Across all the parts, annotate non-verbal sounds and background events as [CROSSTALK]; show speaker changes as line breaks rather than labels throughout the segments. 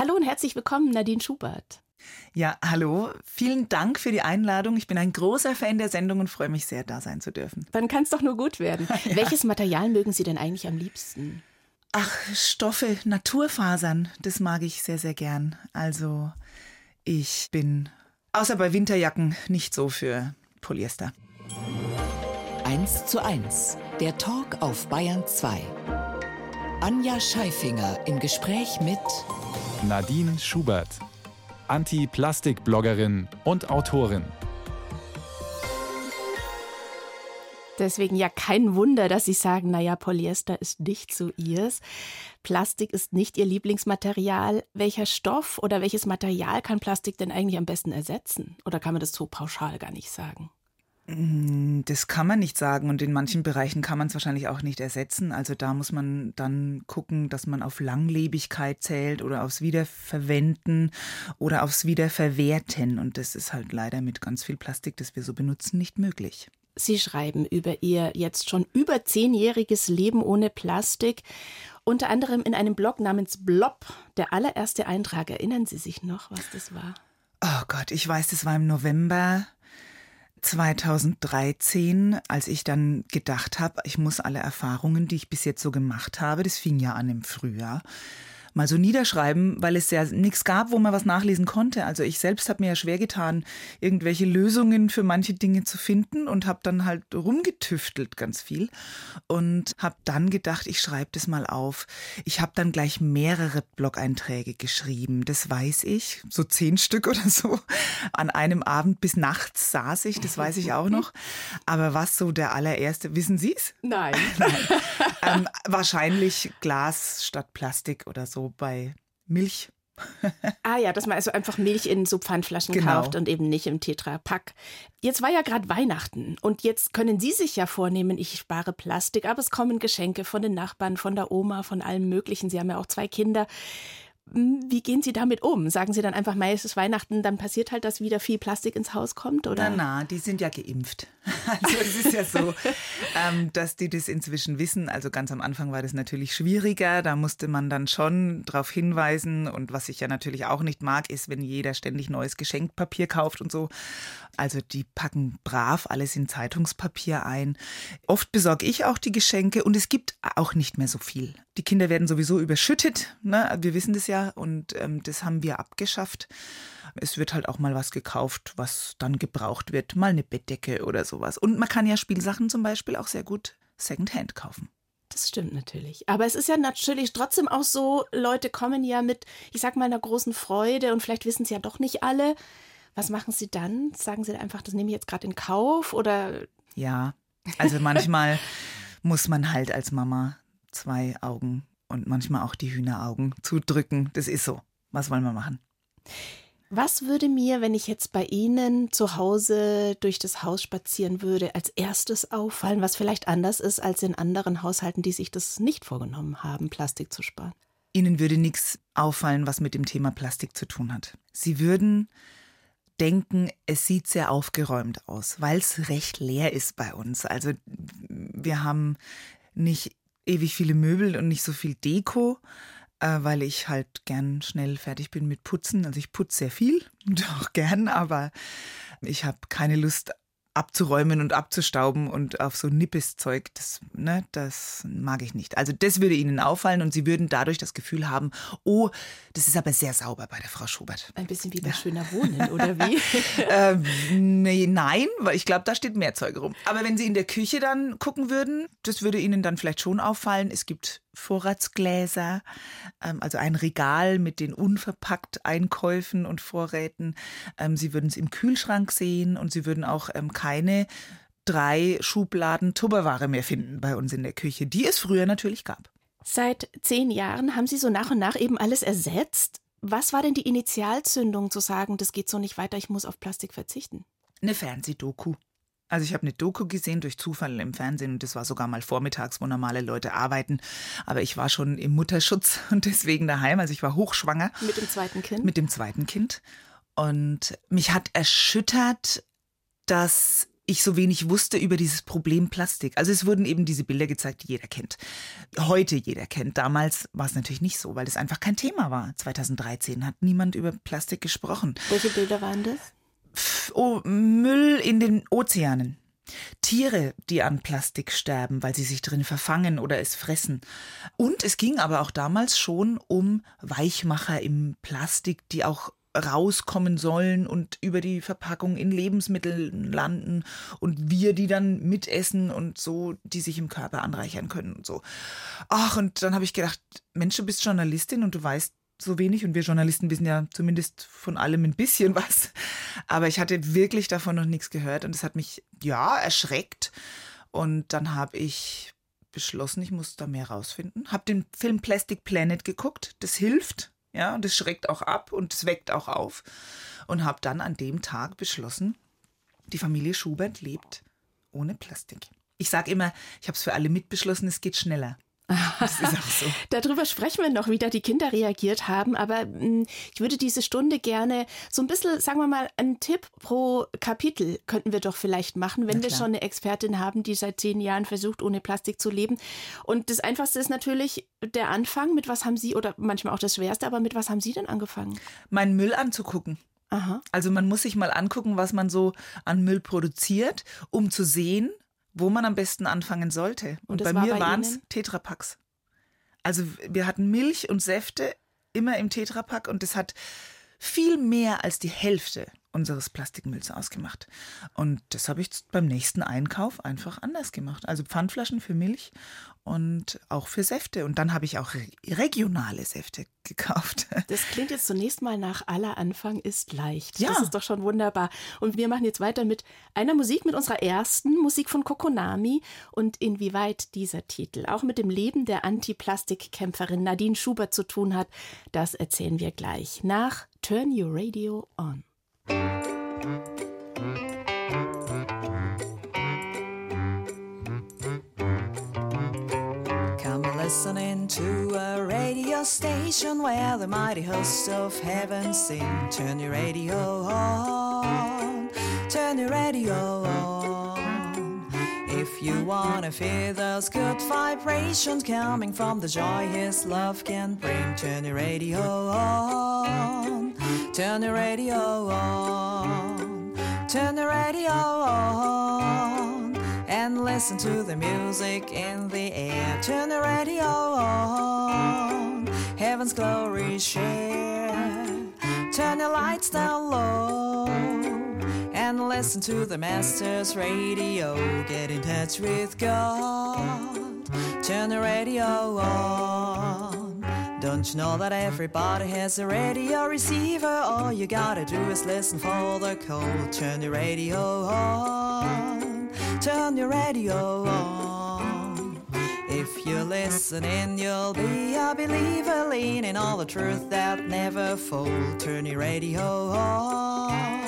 Hallo und herzlich willkommen, Nadine Schubert.
Ja, hallo. Vielen Dank für die Einladung. Ich bin ein großer Fan der Sendung und freue mich sehr, da sein zu dürfen.
Dann kann es doch nur gut werden. [LAUGHS] ja. Welches Material mögen Sie denn eigentlich am liebsten?
Ach, Stoffe, Naturfasern, das mag ich sehr, sehr gern. Also, ich bin außer bei Winterjacken nicht so für Polyester.
1 zu 1, der Talk auf Bayern 2. Anja Scheifinger im Gespräch mit
Nadine Schubert, Anti-Plastik-Bloggerin und Autorin.
Deswegen ja kein Wunder, dass Sie sagen, naja, Polyester ist nicht so ihrs. Plastik ist nicht Ihr Lieblingsmaterial. Welcher Stoff oder welches Material kann Plastik denn eigentlich am besten ersetzen? Oder kann man das so pauschal gar nicht sagen?
Mm, das kann man nicht sagen und in manchen Bereichen kann man es wahrscheinlich auch nicht ersetzen. Also da muss man dann gucken, dass man auf Langlebigkeit zählt oder aufs Wiederverwenden oder aufs Wiederverwerten. Und das ist halt leider mit ganz viel Plastik, das wir so benutzen, nicht möglich.
Sie schreiben über Ihr jetzt schon über zehnjähriges Leben ohne Plastik. Unter anderem in einem Blog namens Blob. Der allererste Eintrag. Erinnern Sie sich noch, was das war?
Oh Gott, ich weiß, das war im November 2013, als ich dann gedacht habe, ich muss alle Erfahrungen, die ich bis jetzt so gemacht habe, das fing ja an im Frühjahr, mal so niederschreiben, weil es ja nichts gab, wo man was nachlesen konnte. Also ich selbst habe mir ja schwer getan, irgendwelche Lösungen für manche Dinge zu finden und habe dann halt rumgetüftelt ganz viel und habe dann gedacht, ich schreibe das mal auf. Ich habe dann gleich mehrere Blog-Einträge geschrieben, das weiß ich, so zehn Stück oder so. An einem Abend bis nachts saß ich, das weiß ich auch noch. Aber was so der allererste, wissen Sie es?
Nein. [LAUGHS] Nein.
Ähm, wahrscheinlich Glas statt Plastik oder so so bei Milch. [LAUGHS]
ah ja, dass man also einfach Milch in so Pfandflaschen genau. kauft und eben nicht im Tetra-Pack. Jetzt war ja gerade Weihnachten und jetzt können Sie sich ja vornehmen, ich spare Plastik, aber es kommen Geschenke von den Nachbarn, von der Oma, von allem Möglichen. Sie haben ja auch zwei Kinder. Hm, wie gehen Sie damit um? Sagen Sie dann einfach, Mai ist Weihnachten, dann passiert halt, dass wieder viel Plastik ins Haus kommt? Oder?
Na, na, die sind ja geimpft. [LAUGHS] Also es ist ja so, [LAUGHS] ähm, dass die das inzwischen wissen. Also ganz am Anfang war das natürlich schwieriger. Da musste man dann schon darauf hinweisen. Und was ich ja natürlich auch nicht mag, ist, wenn jeder ständig neues Geschenkpapier kauft und so. Also die packen brav alles in Zeitungspapier ein. Oft besorge ich auch die Geschenke und es gibt auch nicht mehr so viel. Die Kinder werden sowieso überschüttet. Ne? Wir wissen das ja und ähm, das haben wir abgeschafft. Es wird halt auch mal was gekauft, was dann gebraucht wird. Mal eine Bettdecke oder sowas. Und man kann ja Spielsachen zum Beispiel auch sehr gut Secondhand kaufen.
Das stimmt natürlich. Aber es ist ja natürlich trotzdem auch so, Leute kommen ja mit, ich sag mal, einer großen Freude und vielleicht wissen es ja doch nicht alle. Was machen Sie dann? Sagen Sie einfach, das nehme ich jetzt gerade in Kauf oder?
Ja, also manchmal muss man halt als Mama zwei Augen und manchmal auch die Hühneraugen zudrücken. Das ist so. Was wollen wir machen?
Was würde mir, wenn ich jetzt bei Ihnen zu Hause durch das Haus spazieren würde, als erstes auffallen, was vielleicht anders ist als in anderen Haushalten, die sich das nicht vorgenommen haben, Plastik zu sparen?
Ihnen würde nichts auffallen, was mit dem Thema Plastik zu tun hat. Sie würden denken, es sieht sehr aufgeräumt aus, weil es recht leer ist bei uns. Also wir haben nicht ewig viele Möbel und nicht so viel Deko äh, weil ich halt gern schnell fertig bin mit Putzen. Also ich putze sehr viel [LAUGHS] auch gern, aber ich habe keine Lust abzuräumen und abzustauben und auf so nippes Zeug, das, ne, das mag ich nicht. Also das würde Ihnen auffallen und Sie würden dadurch das Gefühl haben, oh, das ist aber sehr sauber bei der Frau Schubert.
Ein bisschen wie bei ja. Schöner Wohnen, oder wie? [LAUGHS]
ähm, nee, nein, weil ich glaube, da steht mehr Zeug rum. Aber wenn Sie in der Küche dann gucken würden, das würde Ihnen dann vielleicht schon auffallen. Es gibt Vorratsgläser, ähm, also ein Regal mit den unverpackt Einkäufen und Vorräten. Ähm, Sie würden es im Kühlschrank sehen und Sie würden auch ähm, keine drei Schubladen Tupperware mehr finden bei uns in der Küche, die es früher natürlich gab.
Seit zehn Jahren haben Sie so nach und nach eben alles ersetzt. Was war denn die Initialzündung zu sagen, das geht so nicht weiter, ich muss auf Plastik verzichten?
Eine Fernsehdoku. Also ich habe eine Doku gesehen durch Zufall im Fernsehen und das war sogar mal vormittags, wo normale Leute arbeiten. Aber ich war schon im Mutterschutz [LAUGHS] und deswegen daheim. Also ich war hochschwanger.
Mit dem zweiten Kind?
Mit dem zweiten Kind. Und mich hat erschüttert, dass ich so wenig wusste über dieses Problem Plastik. Also es wurden eben diese Bilder gezeigt, die jeder kennt. Heute jeder kennt. Damals war es natürlich nicht so, weil es einfach kein Thema war. 2013 hat niemand über Plastik gesprochen.
Welche Bilder waren das?
Oh, Müll in den Ozeanen. Tiere, die an Plastik sterben, weil sie sich drin verfangen oder es fressen. Und es ging aber auch damals schon um Weichmacher im Plastik, die auch rauskommen sollen und über die Verpackung in Lebensmitteln landen und wir die dann mitessen und so, die sich im Körper anreichern können und so. Ach, und dann habe ich gedacht, Mensch, du bist Journalistin und du weißt so wenig und wir Journalisten wissen ja zumindest von allem ein bisschen [LAUGHS] was. Aber ich hatte wirklich davon noch nichts gehört und es hat mich ja erschreckt. Und dann habe ich beschlossen, ich muss da mehr rausfinden. Habe den Film Plastic Planet geguckt. Das hilft, ja, und das schreckt auch ab und es weckt auch auf. Und habe dann an dem Tag beschlossen, die Familie Schubert lebt ohne Plastik. Ich sage immer, ich habe es für alle mitbeschlossen, es geht schneller. [LAUGHS]
Das ist auch so. Darüber sprechen wir noch, wie da die Kinder reagiert haben. Aber mh, hm, ich würde diese Stunde gerne so ein bisschen, sagen wir mal, einen Tipp pro Kapitel könnten wir doch vielleicht machen, wenn wir schon eine Expertin haben, die seit zehn Jahren versucht, ohne Plastik zu leben. Und das Einfachste ist natürlich der Anfang. Mit was haben Sie, oder manchmal auch das Schwerste, aber mit was haben Sie denn angefangen?
Meinen Müll anzugucken. Aha. Also man muss sich mal angucken, was man so an Müll produziert, um zu sehen, wo man am besten anfangen sollte. Und, und bei mir war waren es Tetrapacks. Also wir hatten Milch und Säfte immer im Tetrapack und das hat viel mehr als die Hälfte unseres Plastikmülls ausgemacht. Und das habe ich beim nächsten Einkauf einfach anders gemacht. Also Pfandflaschen für Milch und auch für Säfte. Und dann habe ich auch regionale Säfte [LAUGHS] gekauft.
Das klingt jetzt zunächst mal nach aller Anfang ist leicht. Ja. Das ist doch schon wunderbar. Und wir machen jetzt weiter mit einer Musik, mit unserer ersten Musik von Kokonami. Und inwieweit dieser Titel auch mit dem Leben der Anti-Plastik-Kämpferin Nadine Schubert zu tun hat, das erzählen wir gleich nach Turn Your Radio On.
Come listening to a radio station where the mighty hosts of heaven sing. Turn your radio on, turn your radio on. If you wanna feel those good vibrations coming from the joy His love can bring, turn your radio on. Turn the radio on, turn the radio on, and listen to the music in the air. Turn the radio on, heaven's glory share. Turn the lights down low, listen to the Master's radio. Get in touch with God. Turn the radio on. Don't you know that everybody has a radio receiver? All you gotta do is listen for the call. Turn the radio on. Turn your radio on. If you're listening, you'll be a believer, leaning all the truth that never fold. Turn your radio on.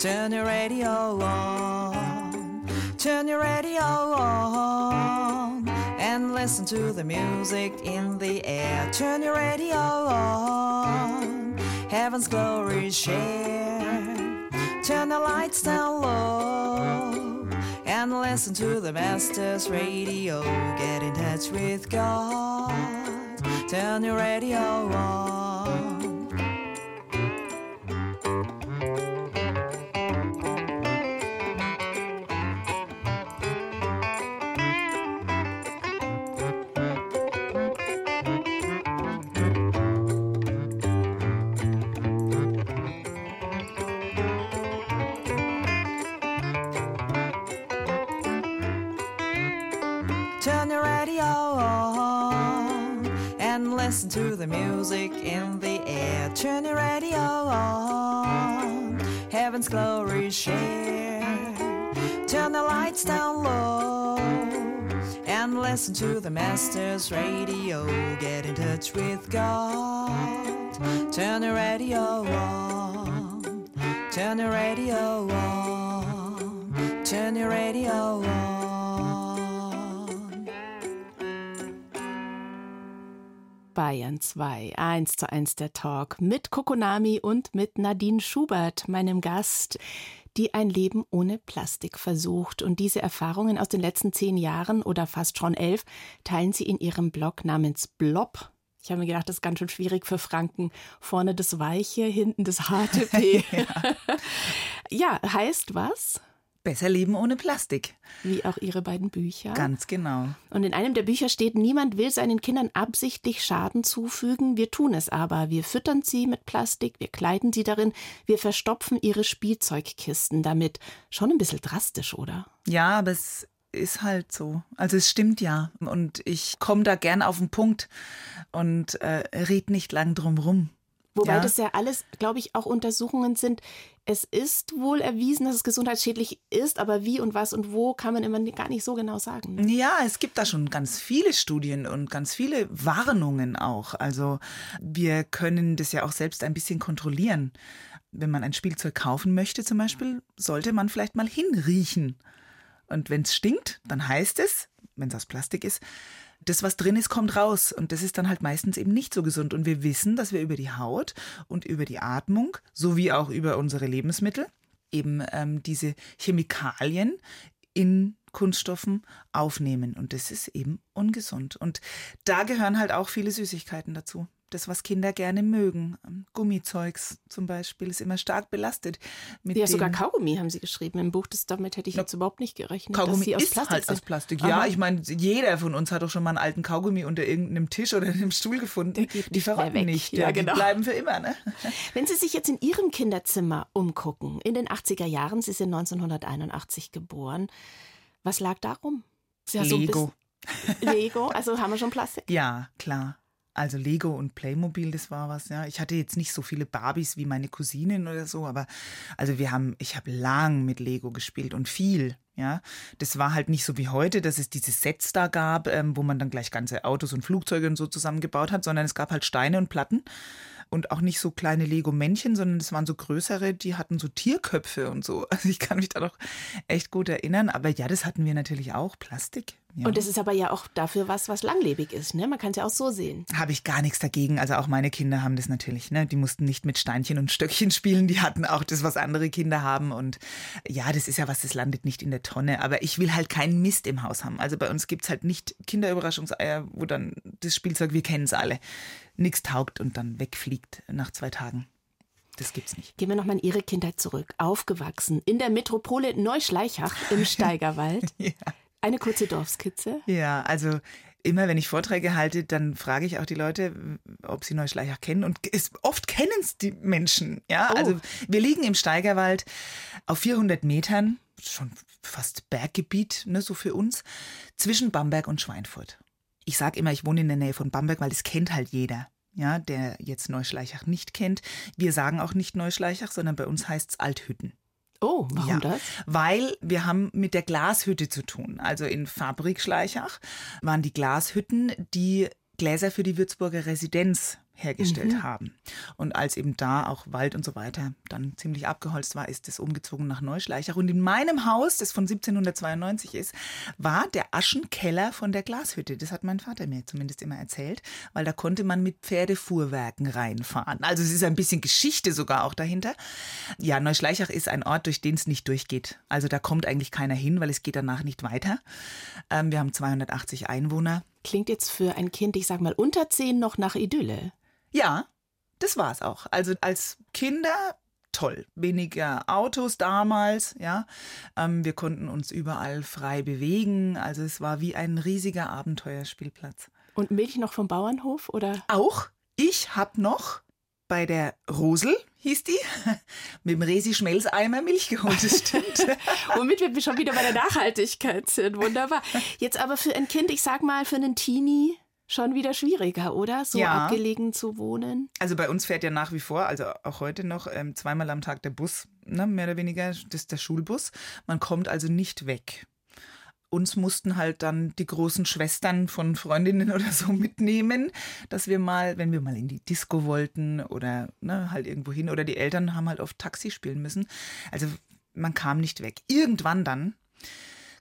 Turn your radio on. Turn your radio on and listen to the music in the air. Turn your radio on, heaven's glory share. Turn the lights down low and listen to the Master's radio. Get in touch with God. Turn your radio on. Listen to the music in the air. Turn the radio on. Heaven's glory share. Turn the lights down low. And listen to the Master's radio. Get in touch with God. Turn the radio on. Turn the radio on. Turn the radio on.
Bayern 2, 1 zu 1 der Talk mit Kokonami und mit Nadine Schubert, meinem Gast. die ein Leben ohne Plastik versucht. Und diese Erfahrungen aus den letzten zehn Jahren oder fast schon elf teilen sie in ihrem Blog namens Blob. Ich habe mir gedacht, das ist ganz schön schwierig für Franken. Vorne das Weiche, hinten das harte P. [LAUGHS] ja. [LAUGHS] ja, heißt was?
Besser leben ohne Plastik.
Wie auch Ihre beiden Bücher.
Ganz genau.
Und in einem der Bücher steht, niemand will seinen Kindern absichtlich Schaden zufügen, wir tun es aber. Wir füttern sie mit Plastik, wir kleiden sie darin, wir verstopfen ihre Spielzeugkisten damit. Schon ein bisschen drastisch, oder?
Ja, aber es ist halt so. Also es stimmt ja. Und ich komme da gern auf den Punkt und äh, red nicht lang drum rum.
Wobei ja. das ja alles, glaube ich, auch Untersuchungen sind. Es ist wohl erwiesen, dass es gesundheitsschädlich ist, aber wie und was und wo kann man immer gar nicht so genau sagen.
Ne? Ja, es gibt da schon ganz viele Studien und ganz viele Warnungen auch. Also wir können das ja auch selbst ein bisschen kontrollieren. Wenn man ein Spielzeug kaufen möchte zum Beispiel, sollte man vielleicht mal hinriechen. Und wenn es stinkt, dann heißt es, wenn es aus Plastik ist, das, was drin ist, kommt raus. Und das ist dann halt meistens eben nicht so gesund. Und wir wissen, dass wir über die Haut und über die Atmung sowie auch über unsere Lebensmittel eben ähm, diese Chemikalien in Kunststoffen aufnehmen. Und das ist eben ungesund. Und da gehören halt auch viele Süßigkeiten dazu das, was Kinder gerne mögen. Ähm, Gummizeugs zum Beispiel ist immer stark belastet.
ja, sogar Kaugummi haben Sie geschrieben im Buch. Das, damit hätte ich jetzt überhaupt nicht gerechnet.
Kaugummi ist Plastik halt sind. aus Plastik. Ja, Aha. ich meine, jeder von uns hat doch schon mal einen alten Kaugummi unter irgendeinem Tisch oder [LAUGHS] einem Stuhl gefunden. die verrotten nicht. Ja, genau. Die bleiben für immer. Ne? [LAUGHS]
Wenn Sie sich jetzt in Ihrem Kinderzimmer umgucken, in den 80er Jahren, Sie sind 1981 geboren, was lag darum?
Ja Lego.
So Lego, also haben wir schon Plastik?
Ja, klar. Also Lego und Playmobil, das war was, ja. Ich hatte jetzt nicht so viele Barbies wie meine Cousinen oder so, aber also wir haben, ich habe lang mit Lego gespielt und viel, ja. Das war halt nicht so wie heute, dass es diese Sets da gab, ähm, wo man dann gleich ganze Autos und Flugzeuge und so zusammengebaut hat, sondern es gab halt Steine und Platten und auch nicht so kleine Lego-Männchen, sondern es waren so größere, die hatten so Tierköpfe und so. [LAUGHS] Also ich kann mich da noch echt gut erinnern. Aber ja, das hatten wir natürlich auch, Plastik. Ja.
Und das ist aber ja auch dafür was, was langlebig ist. Ne? Man kann es ja auch so sehen.
Habe ich gar nichts dagegen. Also auch meine Kinder haben das natürlich. Ne? Die mussten nicht mit Steinchen und Stöckchen [LAUGHS] spielen. Die hatten auch das, was andere Kinder haben. Und ja, das ist ja was, das landet nicht in der Tonne. Aber ich will halt keinen Mist im Haus haben. Also bei uns gibt es halt nicht Kinderüberraschungseier, wo dann das Spielzeug, wir kennen es alle, nichts taugt und dann wegfliegt nach zwei Tagen. Das gibt's nicht.
Gehen wir nochmal in Ihre Kindheit zurück. Aufgewachsen in der Metropole Neuschleichach im [LAUGHS] Steigerwald. ja. Eine kurze Dorfskizze?
Ja, also immer wenn ich Vorträge halte, dann frage ich auch die Leute, ob sie Neuschleichach kennen. Und es, oft kennen es die Menschen. Ja, oh. also wir liegen im Steigerwald auf 400 Metern, schon fast Berggebiet, ne, so für uns, zwischen Bamberg und Schweinfurt. Ich sage immer, ich wohne in der Nähe von Bamberg, weil das kennt halt jeder. Ja, der jetzt Neuschleichach nicht kennt. Wir sagen auch nicht Neuschleichach, sondern bei uns heißt es Althütten.
Oh, warum ja, das?
Weil wir haben mit der Glashütte zu tun. Also in Fabrik Schleichach waren die Glashütten, die Gläser für die Würzburger Residenz hergestellt mhm. haben. Und als eben da auch Wald und so weiter dann ziemlich abgeholzt war, ist es umgezogen nach Neuschleichach. Und in meinem Haus, das von 1792 ist, war der Aschenkeller von der Glashütte. Das hat mein Vater mir zumindest immer erzählt, weil da konnte man mit Pferdefuhrwerken reinfahren. Also es ist ein bisschen Geschichte sogar auch dahinter. Ja, Neuschleichach ist ein Ort, durch den es nicht durchgeht. Also da kommt eigentlich keiner hin, weil es geht danach nicht weiter. Ähm, wir haben 280 Einwohner.
Klingt jetzt für ein Kind, ich sag mal unter zehn, noch nach Idylle.
Ja, das war es auch. Also als Kinder toll. Weniger Autos damals, ja. Ähm, wir konnten uns überall frei bewegen. Also es war wie ein riesiger Abenteuerspielplatz.
Und Milch noch vom Bauernhof oder?
Auch. Ich habe noch bei der Rosel, hieß die, [LAUGHS] mit dem Resi-Schmelzeimer Milch geholt, das stimmt. [LAUGHS]
Womit wir schon wieder bei der Nachhaltigkeit sind. Wunderbar. Jetzt aber für ein Kind, ich sag mal für einen Teenie, schon wieder schwieriger, oder? So ja. abgelegen zu wohnen.
Also bei uns fährt ja nach wie vor, also auch heute noch, ähm, zweimal am Tag der Bus, ne, mehr oder weniger, das ist der Schulbus. Man kommt also nicht weg. Uns mussten halt dann die großen Schwestern von Freundinnen [LAUGHS] oder so mitnehmen, dass wir mal, wenn wir mal in die Disco wollten oder ne, halt irgendwo hin, oder die Eltern haben halt oft Taxi spielen müssen. Also man kam nicht weg. Irgendwann dann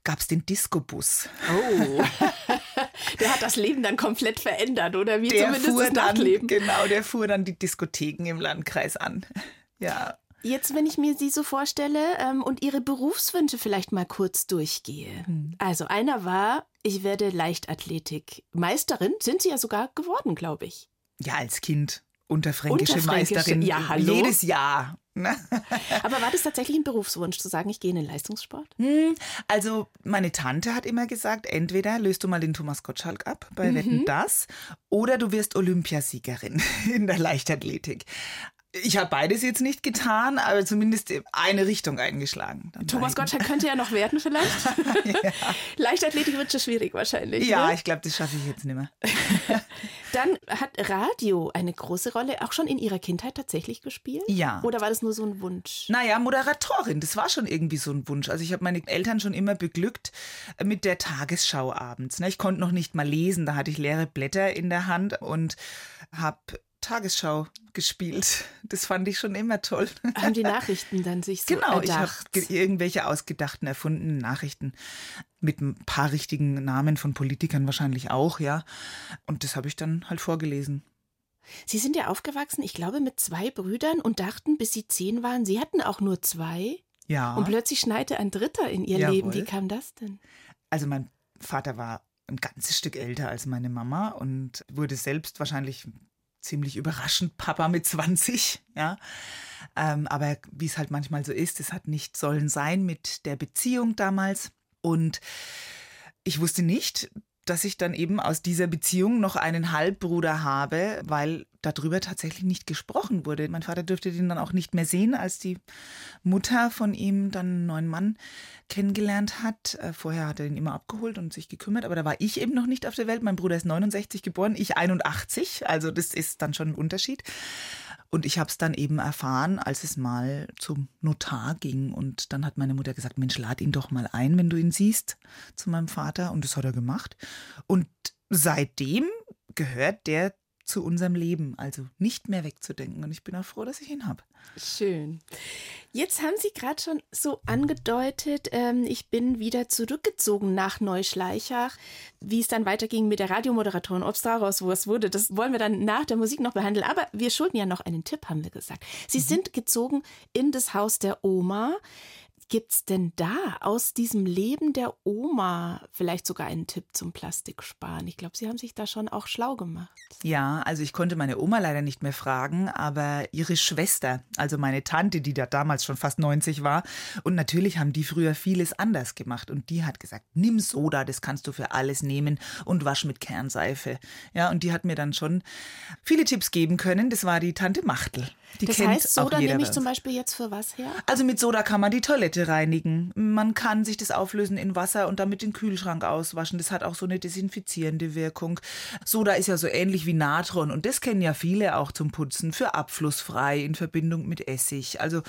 gab es den Disco-Bus.
Oh. [LAUGHS] der hat das Leben dann komplett verändert, oder wie
der
zumindest
fuhr
das.
Dann, genau, der fuhr dann die Diskotheken im Landkreis an. [LAUGHS] Ja.
Jetzt, wenn ich mir Sie so vorstelle ähm, und Ihre Berufswünsche vielleicht mal kurz durchgehe. Hm. Also einer war, ich werde Leichtathletik-Meisterin. Sind Sie ja sogar geworden, glaube ich.
Ja, als Kind. Unterfränkische, Unterfränkische Meisterin.
Ja, hallo.
Jedes Jahr. Ne? [LAUGHS]
Aber war das tatsächlich ein Berufswunsch, zu sagen, ich gehe in den Leistungssport?
Hm, also meine Tante hat immer gesagt, entweder löst du mal den Thomas Gottschalk ab bei mhm. Wetten das oder du wirst Olympiasiegerin [LAUGHS] in der Leichtathletik. Ich habe beides jetzt nicht getan, aber zumindest eine Richtung eingeschlagen.
Thomas Gottschalk könnte ja noch werden vielleicht. [LAUGHS] ja. Leichtathletik wird schon schwierig wahrscheinlich.
Ja,
ne?
ich glaube, das schaffe ich jetzt nicht mehr.
Dann hat Radio eine große Rolle auch schon in Ihrer Kindheit tatsächlich gespielt?
Ja.
Oder war das nur so ein Wunsch?
Naja, Moderatorin, das war schon irgendwie so ein Wunsch. Also ich habe meine Eltern schon immer beglückt mit der Tagesschau abends. Ne? Ich konnte noch nicht mal lesen, da hatte ich leere Blätter in der Hand und habe Tagesschau gespielt. Das fand ich schon immer toll.
Haben die Nachrichten dann sich so
Genau,
erdacht?
ich habe irgendwelche ausgedachten, erfundenen Nachrichten mit ein paar richtigen Namen von Politikern wahrscheinlich auch, ja. Und das habe ich dann halt vorgelesen.
Sie sind ja aufgewachsen, ich glaube, mit zwei Brüdern und dachten, bis Sie zehn waren, Sie hatten auch nur zwei.
Ja.
Und plötzlich schneite ein Dritter in Ihr
Jawohl.
Leben. Wie kam das denn?
Also mein Vater war ein ganzes Stück älter als meine Mama und wurde selbst wahrscheinlich ziemlich überraschend Papa mit 20, ja. Ähm, aber wie es halt manchmal so ist, es hat nicht sollen sein mit der Beziehung damals. Und ich wusste nicht, dass ich dann eben aus dieser Beziehung noch einen Halbbruder habe, weil darüber tatsächlich nicht gesprochen wurde. Mein Vater dürfte den dann auch nicht mehr sehen, als die Mutter von ihm dann einen neuen Mann kennengelernt hat. Äh, vorher hat er ihn immer abgeholt und sich gekümmert, aber da war ich eben noch nicht auf der Welt. Mein Bruder ist 69 geboren, ich 81, also das ist dann schon ein Unterschied. Und ich habe es dann eben erfahren, als es mal zum Notar ging. Und dann hat meine Mutter gesagt, Mensch, lad ihn doch mal ein, wenn du ihn siehst, zu meinem Vater. Und das hat er gemacht. Und seitdem gehört der zu unserem Leben, also nicht mehr wegzudenken. Und ich bin auch froh, dass ich ihn habe.
Schön. Jetzt haben Sie gerade schon so angedeutet, ähm, ich bin wieder zurückgezogen nach Neuschleichach. Wie es dann weiterging mit der Radiomoderatorin, ob es daraus was wurde, das wollen wir dann nach der Musik noch behandeln. Aber wir schulden ja noch einen Tipp, haben wir gesagt. Sie mhm. sind gezogen in das Haus der Oma gibt's denn da aus diesem Leben der Oma vielleicht sogar einen Tipp zum Plastiksparen? Ich glaube, Sie haben sich da schon auch schlau gemacht.
Ja, also ich konnte meine Oma leider nicht mehr fragen, aber ihre Schwester, also meine Tante, die da damals schon fast 90 war, und natürlich haben die früher vieles anders gemacht und die hat gesagt, nimm Soda, das kannst du für alles nehmen und wasch mit Kernseife. Ja, und die hat mir dann schon viele Tipps geben können. Das war die Tante Machtel. Die
das
kennt
heißt, Soda nehme ich zum Beispiel jetzt für was her?
Also mit Soda kann man die Toilette reinigen. Man kann sich das auflösen in Wasser und damit den Kühlschrank auswaschen. Das hat auch so eine desinfizierende Wirkung. Soda ist ja so ähnlich wie Natron und das kennen ja viele auch zum Putzen für abflussfrei in Verbindung mit Essig. Also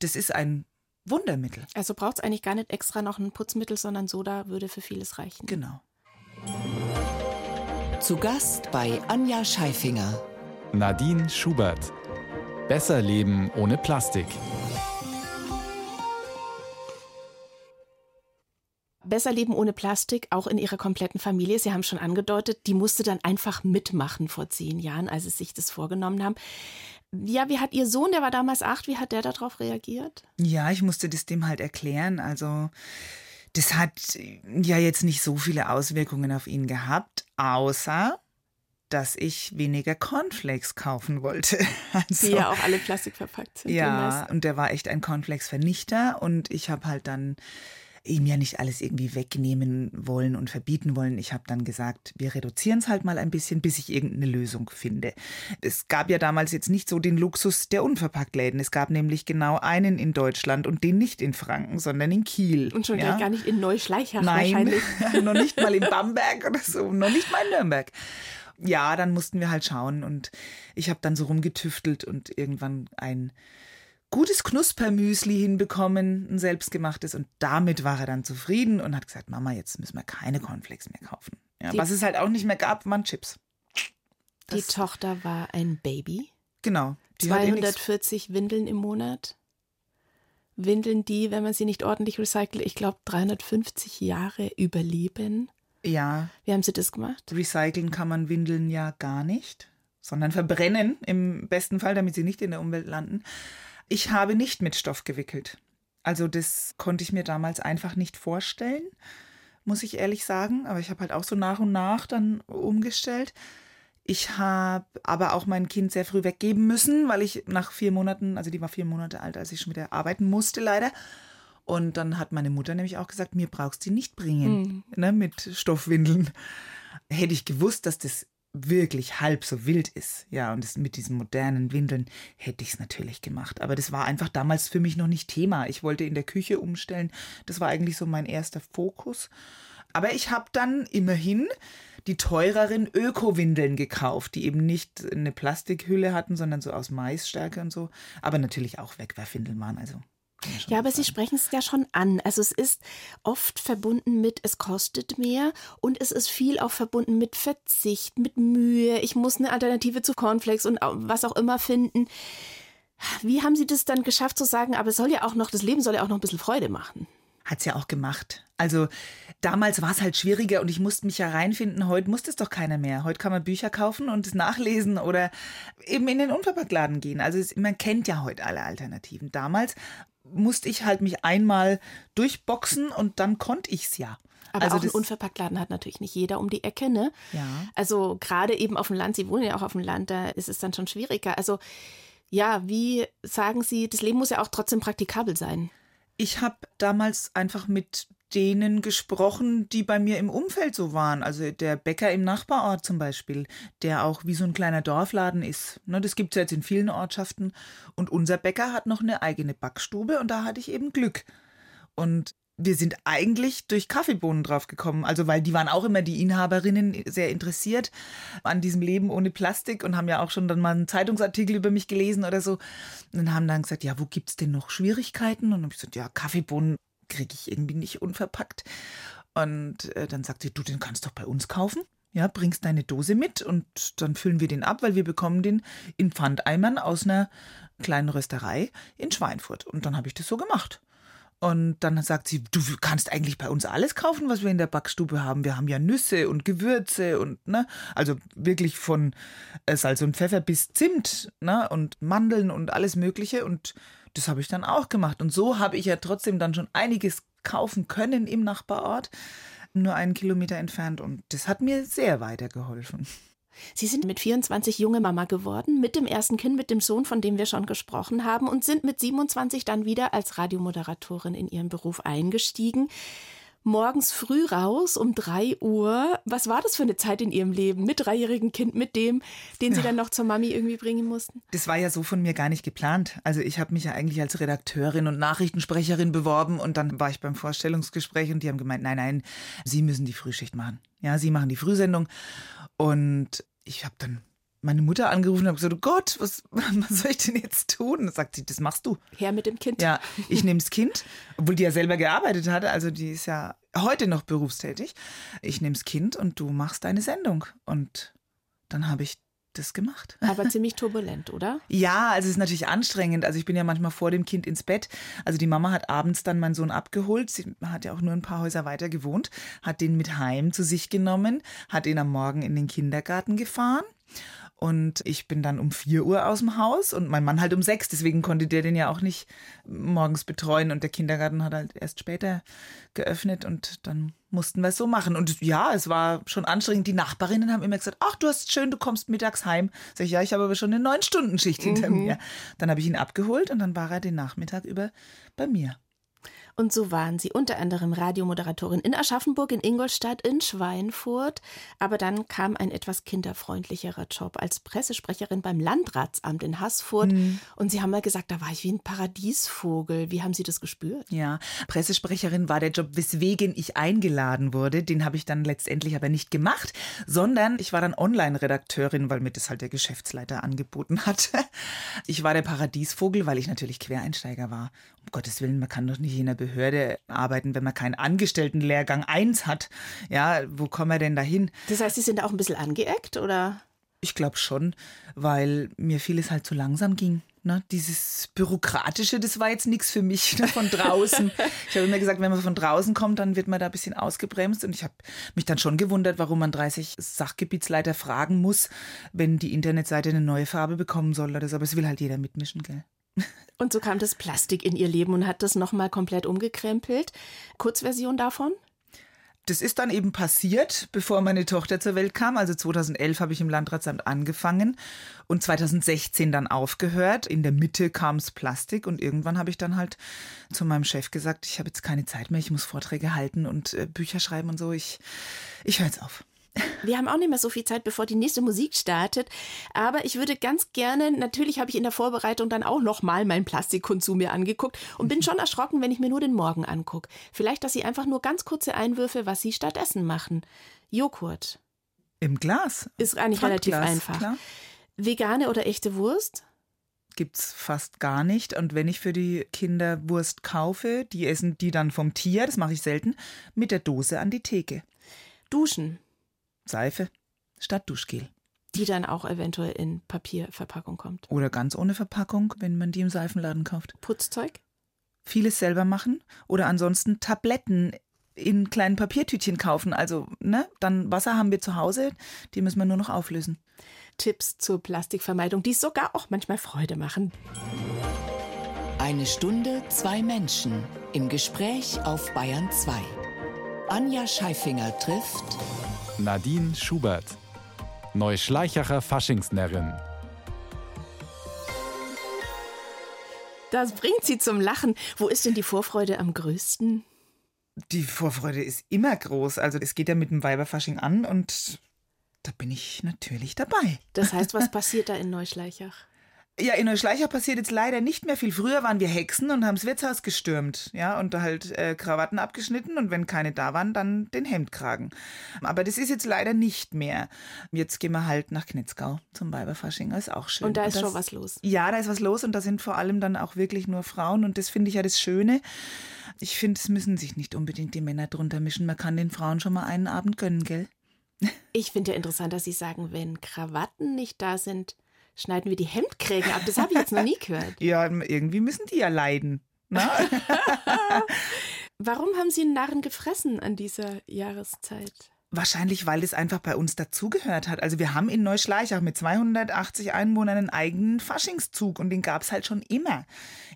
das ist ein Wundermittel.
Also braucht es eigentlich gar nicht extra noch ein Putzmittel, sondern Soda würde für vieles reichen.
Genau.
Zu Gast bei Anja Scheifinger.
Nadine Schubert. Besser leben ohne Plastik.
Besser leben ohne Plastik, auch in ihrer kompletten Familie. Sie haben schon angedeutet, die musste dann einfach mitmachen vor zehn Jahren, als sie sich das vorgenommen haben. Ja, wie hat Ihr Sohn, der war damals acht, wie hat der darauf reagiert?
Ja, ich musste das dem halt erklären. Also, das hat ja jetzt nicht so viele Auswirkungen auf ihn gehabt, außer dass ich weniger Cornflakes kaufen wollte. [LAUGHS]
Also, Die ja auch alle plastikverpackt sind.
Ja, und der war echt ein Cornflakes-Vernichter und ich habe halt dann ihm ja nicht alles irgendwie wegnehmen wollen und verbieten wollen. Ich habe dann gesagt, wir reduzieren es halt mal ein bisschen, bis ich irgendeine Lösung finde. Es gab ja damals jetzt nicht so den Luxus der Unverpacktläden. Es gab nämlich genau einen in Deutschland und den nicht in Franken, sondern in Kiel.
Und schon
ja?
gar nicht in Neuschleichach
Nein,
wahrscheinlich. [LAUGHS]
noch nicht mal in Bamberg oder so, noch nicht mal in Nürnberg. Ja, dann mussten wir halt schauen und ich habe dann so rumgetüftelt und irgendwann ein gutes Knuspermüsli hinbekommen, ein selbstgemachtes. Und damit war er dann zufrieden und hat gesagt, Mama, jetzt müssen wir keine Cornflakes mehr kaufen. Ja, was es halt auch nicht mehr gab, waren Chips.
Die Tochter war ein Baby.
Genau.
Die 240 Windeln im Monat. Windeln, die, wenn man sie nicht ordentlich recycelt, ich glaube 350 Jahre überleben.
Ja.
Wie haben Sie das gemacht?
Recyceln kann man Windeln ja gar nicht, sondern verbrennen im besten Fall, damit sie nicht in der Umwelt landen. Ich habe nicht mit Stoff gewickelt. Also das konnte ich mir damals einfach nicht vorstellen, muss ich ehrlich sagen. Aber ich habe halt auch so nach und nach dann umgestellt. Ich habe aber auch mein Kind sehr früh weggeben müssen, weil ich nach vier Monaten, also die war vier Monate alt, als ich schon wieder arbeiten musste, leider. Und dann hat meine Mutter nämlich auch gesagt, mir brauchst du nicht bringen, mhm. ne, mit Stoffwindeln. Hätte ich gewusst, dass das wirklich halb so wild ist, ja, und das mit diesen modernen Windeln hätte ich es natürlich gemacht. Aber das war einfach damals für mich noch nicht Thema. Ich wollte in der Küche umstellen. Das war eigentlich so mein erster Fokus. Aber ich habe dann immerhin die teureren Öko-Windeln gekauft, die eben nicht eine Plastikhülle hatten, sondern so aus Maisstärke und so. Aber natürlich auch Wegwerfwindeln waren. Also
ja, aber Sie sprechen es ja schon an. Also es ist oft verbunden mit, es kostet mehr und es ist viel auch verbunden mit Verzicht, mit Mühe. Ich muss eine Alternative zu Cornflakes und was auch immer finden. Wie haben Sie das dann geschafft zu sagen, aber es soll ja auch noch, das Leben soll ja auch noch ein bisschen Freude machen?
Hat es ja auch gemacht. Also damals war es halt schwieriger und ich musste mich ja reinfinden. Heute muss es doch keiner mehr. Heute kann man Bücher kaufen und es nachlesen oder eben in den Unverpacktladen gehen. Also es, man kennt ja heute alle Alternativen. Damals musste ich halt mich einmal durchboxen und dann konnte ich es ja.
Aber also auch ein Unverpacktladen hat natürlich nicht jeder um die Ecke, ne?
Ja.
Also gerade eben auf dem Land, Sie wohnen ja auch auf dem Land, da ist es dann schon schwieriger. Also ja, wie sagen Sie, das Leben muss ja auch trotzdem praktikabel sein.
Ich habe damals einfach mit denen gesprochen, die bei mir im Umfeld so waren. Also der Bäcker im Nachbarort zum Beispiel, der auch wie so ein kleiner Dorfladen ist. Ne, das gibt es jetzt in vielen Ortschaften. Und unser Bäcker hat noch eine eigene Backstube und da hatte ich eben Glück. Und wir sind eigentlich durch Kaffeebohnen draufgekommen. Also, weil die waren auch immer die Inhaberinnen sehr interessiert an diesem Leben ohne Plastik und haben ja auch schon dann mal einen Zeitungsartikel über mich gelesen oder so. Und haben dann gesagt, ja, wo gibt es denn noch Schwierigkeiten? Und dann habe ich gesagt, ja, Kaffeebohnen kriege ich irgendwie nicht unverpackt. Und äh, dann sagt sie, du, den kannst doch bei uns kaufen. Ja, bringst deine Dose mit und dann füllen wir den ab, weil wir bekommen den in Pfandeimern aus einer kleinen Rösterei in Schweinfurt. Und dann habe ich das so gemacht. Und dann sagt sie, du kannst eigentlich bei uns alles kaufen, was wir in der Backstube haben. Wir haben ja Nüsse und Gewürze und, ne, also wirklich von äh, Salz und Pfeffer bis Zimt, ne, und Mandeln und alles Mögliche. Und das habe ich dann auch gemacht. Und so habe ich ja trotzdem dann schon einiges kaufen können im Nachbarort, nur einen Kilometer entfernt. Und das hat mir sehr weitergeholfen.
Sie sind mit 24 junge Mama geworden, mit dem ersten Kind, mit dem Sohn, von dem wir schon gesprochen haben, und sind mit 27 dann wieder als Radiomoderatorin in ihren Beruf eingestiegen. Morgens früh raus um 3 Uhr. Was war das für eine Zeit in Ihrem Leben mit dreijährigen Kind, mit dem, den Sie ja. dann noch zur Mami irgendwie bringen mussten?
Das war ja so von mir gar nicht geplant. Also ich habe mich ja eigentlich als Redakteurin und Nachrichtensprecherin beworben und dann war ich beim Vorstellungsgespräch und die haben gemeint, nein, nein, Sie müssen die Frühschicht machen. Ja, Sie machen die Frühsendung. Und ich habe dann meine Mutter angerufen und habe gesagt, oh Gott, was, [LAUGHS] was soll ich denn jetzt tun? Und sagt sie, das machst du.
Her mit dem Kind.
Ja, ich [LAUGHS] nehme das Kind, obwohl die ja selber gearbeitet hatte, also die ist ja heute noch berufstätig. Ich nehme das Kind und du machst deine Sendung. Und dann habe ich das gemacht. [LAUGHS]
Aber ziemlich turbulent, oder?
Ja, also es ist natürlich anstrengend. Also ich bin ja manchmal vor dem Kind ins Bett. Also die Mama hat abends dann meinen Sohn abgeholt. Sie hat ja auch nur ein paar Häuser weiter gewohnt, hat den mit heim zu sich genommen, hat ihn am Morgen in den Kindergarten gefahren und ich bin dann um 4 Uhr aus dem Haus und mein Mann halt um 6. Deswegen konnte der den ja auch nicht morgens betreuen. Und der Kindergarten hat halt erst später geöffnet und dann mussten wir es so machen. Und ja, es war schon anstrengend. Die Nachbarinnen haben immer gesagt, ach, du hast schön, du kommst mittags heim. Sag ich, ja, ich habe aber schon eine neun Stunden Schicht hinter mhm. mir. Dann habe ich ihn abgeholt und dann war er den Nachmittag über bei mir.
Und so waren sie unter anderem Radiomoderatorin in Aschaffenburg, in Ingolstadt, in Schweinfurt. Aber dann kam ein etwas kinderfreundlicherer Job als Pressesprecherin beim Landratsamt in Haßfurt. Mhm. Und Sie haben mal gesagt, da war ich wie ein Paradiesvogel. Wie haben Sie das gespürt?
Ja, Pressesprecherin war der Job, weswegen ich eingeladen wurde. Den habe ich dann letztendlich aber nicht gemacht, sondern ich war dann Online-Redakteurin, weil mir das halt der Geschäftsleiter angeboten [LAUGHS] hat. Ich war der Paradiesvogel, weil ich natürlich Quereinsteiger war. Um Gottes Willen, man kann doch nicht in einer Behörde arbeiten, wenn man keinen Angestelltenlehrgang 1 hat. Ja, wo kommen wir denn da hin?
Das heißt, Sie sind auch ein bisschen angeeckt, oder?
Ich glaube schon, weil mir vieles halt zu langsam ging. Ne? Dieses Bürokratische, das war jetzt nichts für mich ne? von draußen. [LAUGHS] ich habe immer gesagt, wenn man von draußen kommt, dann wird man da ein bisschen ausgebremst. Und ich habe mich dann schon gewundert, warum man 30 Sachgebietsleiter fragen muss, wenn die Internetseite eine neue Farbe bekommen soll oder so. Aber es will halt jeder mitmischen, gell?
Und so kam das Plastik in ihr Leben und hat das nochmal komplett umgekrempelt. Kurzversion davon?
Das ist dann eben passiert, bevor meine Tochter zur Welt kam. Also 2011 habe ich im Landratsamt angefangen und 2016 dann aufgehört. In der Mitte kam es Plastik und irgendwann habe ich dann halt zu meinem Chef gesagt, ich habe jetzt keine Zeit mehr, ich muss Vorträge halten und äh, Bücher schreiben und so. Ich, ich höre jetzt auf.
Wir haben auch nicht mehr so viel Zeit, bevor die nächste Musik startet. Aber ich würde ganz gerne, natürlich habe ich in der Vorbereitung dann auch nochmal meinen Plastikkonsum mir angeguckt und bin schon erschrocken, wenn ich mir nur den Morgen angucke. Vielleicht, dass Sie einfach nur ganz kurze Einwürfe, was Sie stattdessen machen. Joghurt.
Im Glas.
Ist eigentlich relativ einfach. Klar. Vegane oder echte Wurst?
Gibt's fast gar nicht. Und wenn ich für die Kinder Wurst kaufe, die essen die dann vom Tier, das mache ich selten, mit der Dose an die Theke.
Duschen.
Seife statt Duschgel.
Die dann auch eventuell in Papierverpackung kommt.
Oder ganz ohne Verpackung, wenn man die im Seifenladen kauft.
Putzzeug?
Vieles selber machen. Oder ansonsten Tabletten in kleinen Papiertütchen kaufen. Also, ne, dann Wasser haben wir zu Hause, die müssen wir nur noch auflösen.
Tipps zur Plastikvermeidung, die sogar auch manchmal Freude machen.
Eine Stunde, zwei Menschen im Gespräch auf Bayern 2. Anja Scheifinger trifft
Nadine Schubert, Neuschleichacher Faschingsnärrin.
Das bringt sie zum Lachen. Wo ist denn die Vorfreude am größten?
Die Vorfreude ist immer groß. Also es geht ja mit dem Weiberfasching an und da bin ich natürlich dabei.
Das heißt, was [LAUGHS] passiert da in Neuschleichach?
Ja, in Neuschleicher passiert jetzt leider nicht mehr viel. Früher waren wir Hexen und haben das Wirtshaus gestürmt, ja, und halt äh, Krawatten abgeschnitten und wenn keine da waren, dann den Hemdkragen. Aber das ist jetzt leider nicht mehr. Jetzt gehen wir halt nach Knitzgau zum Weiberfasching, das ist auch schön.
Und da ist und das, schon was los.
Ja, da ist was los und da sind vor allem dann auch wirklich nur Frauen und das finde ich ja das Schöne. Ich finde, es müssen sich nicht unbedingt die Männer drunter mischen. Man kann den Frauen schon mal einen Abend gönnen, gell?
Ich finde ja interessant, dass Sie sagen, wenn Krawatten nicht da sind, schneiden wir die Hemdkrägen ab. Das habe ich jetzt noch nie gehört. [LAUGHS]
Ja, irgendwie müssen die ja leiden. Ne? [LAUGHS]
Warum haben Sie einen Narren gefressen an dieser Jahreszeit?
Wahrscheinlich, weil es einfach bei uns dazugehört hat. Also wir haben in Neuschleichach mit 280 Einwohnern einen eigenen Faschingszug und den gab es halt schon immer.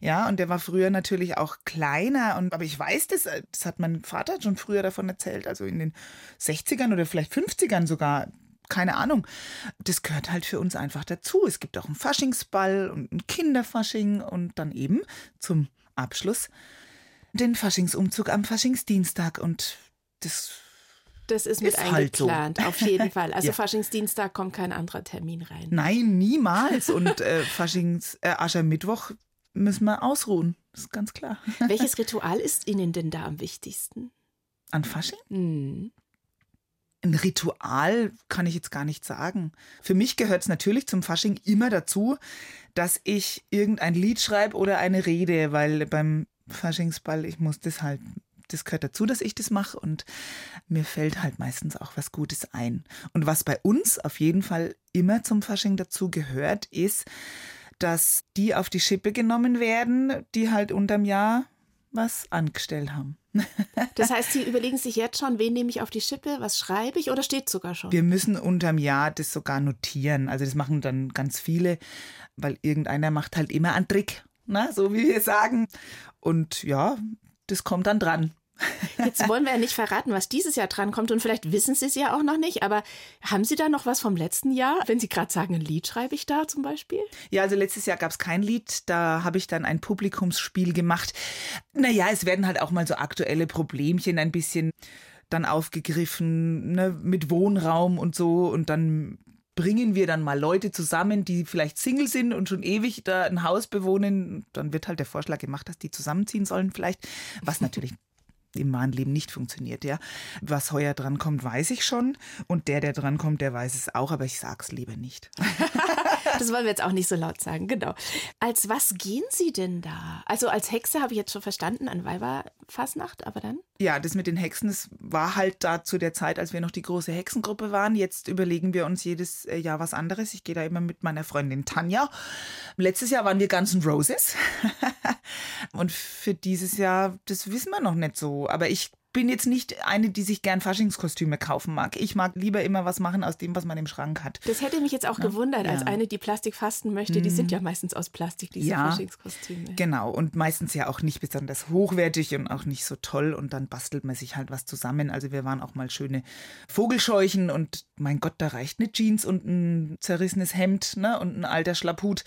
Ja, und der war früher natürlich auch kleiner. Und, aber ich weiß das, das hat mein Vater schon früher davon erzählt, also in den 60ern oder vielleicht 50ern sogar keine Ahnung. Das gehört halt für uns einfach dazu. Es gibt auch einen Faschingsball und einen Kinderfasching und dann eben zum Abschluss den Faschingsumzug am Faschingsdienstag und das
das ist mit ist eingeplant, halt so. auf jeden [LAUGHS] Fall. Also ja. Faschingsdienstag kommt kein anderer Termin rein.
Nein, niemals. [LAUGHS] Und äh, Faschings äh, Aschermittwoch müssen wir ausruhen. Das ist ganz klar.
Welches [LAUGHS] Ritual ist Ihnen denn da am wichtigsten?
An Fasching?
Hm.
Ein Ritual kann ich jetzt gar nicht sagen. Für mich gehört es natürlich zum Fasching immer dazu, dass ich irgendein Lied schreibe oder eine Rede, weil beim Faschingsball, ich muss das halt, das gehört dazu, dass ich das mache und mir fällt halt meistens auch was Gutes ein. Und was bei uns auf jeden Fall immer zum Fasching dazu gehört, ist, dass die auf die Schippe genommen werden, die halt unterm Jahr was angestellt haben. [LAUGHS]
Das heißt, Sie überlegen sich jetzt schon, wen nehme ich auf die Schippe, was schreibe ich oder steht sogar schon?
Wir müssen unterm Jahr das sogar notieren. Also das machen dann ganz viele, weil irgendeiner macht halt immer einen Trick, ne? so wie wir sagen. Und ja, das kommt dann dran.
Jetzt wollen wir ja nicht verraten, was dieses Jahr drankommt und vielleicht wissen Sie es ja auch noch nicht, aber haben Sie da noch was vom letzten Jahr? Wenn Sie gerade sagen, ein Lied schreibe ich da zum Beispiel?
Ja, also letztes Jahr gab es kein Lied, da habe ich dann ein Publikumsspiel gemacht. Naja, es werden halt auch mal so aktuelle Problemchen ein bisschen dann aufgegriffen, ne, mit Wohnraum und so und dann bringen wir dann mal Leute zusammen, die vielleicht Single sind und schon ewig da ein Haus bewohnen. Dann wird halt der Vorschlag gemacht, dass die zusammenziehen sollen vielleicht, was natürlich im wahren Leben nicht funktioniert, ja. Was heuer drankommt, weiß ich schon. Und der, der drankommt, der weiß es auch, aber ich sag's lieber nicht. [LAUGHS]
das wollen wir jetzt auch nicht so laut sagen, genau. Als was gehen Sie denn da? Also als Hexe habe ich jetzt schon verstanden, an Weiberfasnacht, aber dann?
Ja, das mit den Hexen, das war halt da zu der Zeit, als wir noch die große Hexengruppe waren. Jetzt überlegen wir uns jedes äh, Jahr was anderes. Ich gehe da immer mit meiner Freundin Tanja. Letztes Jahr waren wir Guns N' Roses. [LAUGHS] Und für dieses Jahr, das wissen wir noch nicht so. Aber ich bin jetzt nicht eine, die sich gern Faschingskostüme kaufen mag. Ich mag lieber immer was machen aus dem, was man im Schrank hat.
Das hätte mich jetzt auch ja? gewundert, als ja. eine, die Plastik fasten möchte. Die sind ja mhm. meistens aus Plastik, diese ja, Faschingskostüme.
Genau, und meistens ja auch nicht besonders hochwertig und auch nicht so toll. Und dann bastelt man sich halt was zusammen. Also wir waren auch mal schöne Vogelscheuchen und mein Gott, da reicht eine Jeans und ein zerrissenes Hemd ne? und ein alter Schlapphut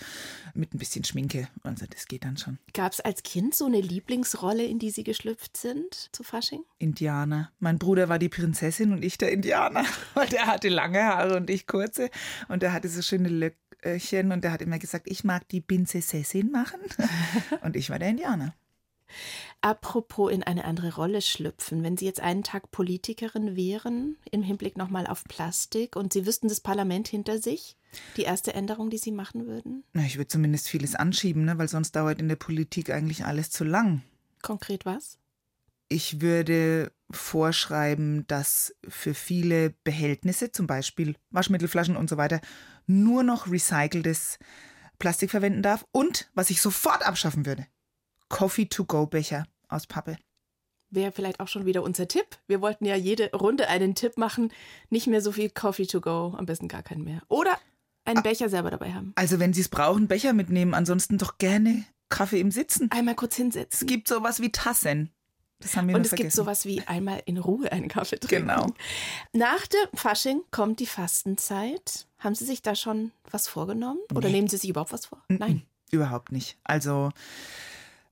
mit ein bisschen Schminke. Also das geht dann schon.
Gab es als Kind so eine Lieblingsrolle, in die Sie geschlüpft sind zu Fasching?
Indianer. Mein Bruder war die Prinzessin und ich der Indianer, [LAUGHS] weil der hatte lange Haare und ich kurze und der hatte so schöne Löckchen und der hat immer gesagt, ich mag die Prinzessin machen [LAUGHS] und ich war der Indianer.
Apropos in eine andere Rolle schlüpfen, wenn Sie jetzt einen Tag Politikerin wären, im Hinblick nochmal auf Plastik, und Sie wüssten das Parlament hinter sich, die erste Änderung, die Sie machen würden?
Na, ich würde zumindest vieles anschieben, ne? weil sonst dauert in der Politik eigentlich alles zu lang.
Konkret was?
Ich würde vorschreiben, dass für viele Behältnisse, zum Beispiel Waschmittelflaschen und so weiter, nur noch recyceltes Plastik verwenden darf. Und was ich sofort abschaffen würde, Coffee-to-go-Becher aus Pappe.
Wäre vielleicht auch schon wieder unser Tipp. Wir wollten ja jede Runde einen Tipp machen. Nicht mehr so viel Coffee-to-go, am besten gar keinen mehr. Oder einen ah. Becher selber dabei haben.
Also wenn Sie es brauchen, Becher mitnehmen. Ansonsten doch gerne Kaffee im Sitzen.
Einmal kurz hinsetzen.
Es gibt sowas wie Tassen.
Das haben wir Und es vergessen. gibt sowas wie einmal in Ruhe einen Kaffee trinken. Genau. Nach dem Fasching kommt die Fastenzeit. Haben Sie sich da schon was vorgenommen? Oder nee. nehmen Sie sich überhaupt was vor?
Nein. Überhaupt nicht. Also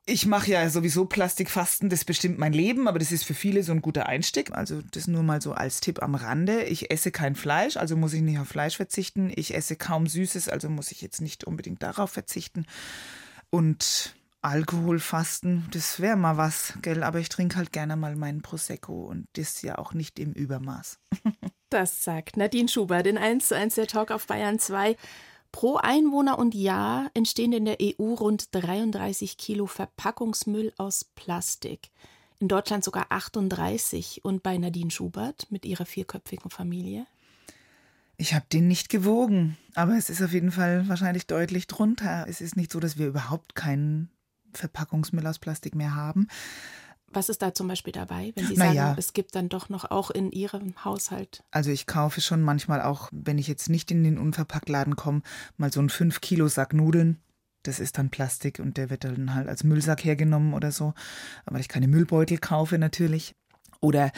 ich mache ja sowieso Plastikfasten, das bestimmt mein Leben, aber das ist für viele so ein guter Einstieg. Also das nur mal so als Tipp am Rande. Ich esse kein Fleisch, also muss ich nicht auf Fleisch verzichten. Ich esse kaum Süßes, also muss ich jetzt nicht unbedingt darauf verzichten. Und Alkoholfasten, das wäre mal was, gell? Aber ich trinke halt gerne mal meinen Prosecco und das ja auch nicht im Übermaß. [LAUGHS]
das sagt Nadine Schubert in 1 zu 1 der Talk auf Bayern 2. Pro Einwohner und Jahr entstehen in der EU rund 33 Kilo Verpackungsmüll aus Plastik. In Deutschland sogar 38. Und bei Nadine Schubert mit ihrer vierköpfigen Familie?
Ich habe den nicht gewogen, aber es ist auf jeden Fall wahrscheinlich deutlich drunter. Es ist nicht so, dass wir überhaupt keinen Verpackungsmüll aus Plastik mehr haben.
Was ist da zum Beispiel dabei, wenn Sie sagen, es gibt dann doch noch auch in Ihrem Haushalt?
Also ich kaufe schon manchmal auch, wenn ich jetzt nicht in den Unverpacktladen komme, mal so einen 5 Kilo Sack Nudeln. Das ist dann Plastik und der wird dann halt als Müllsack hergenommen oder so. Aber ich keine Müllbeutel kaufe natürlich. Oder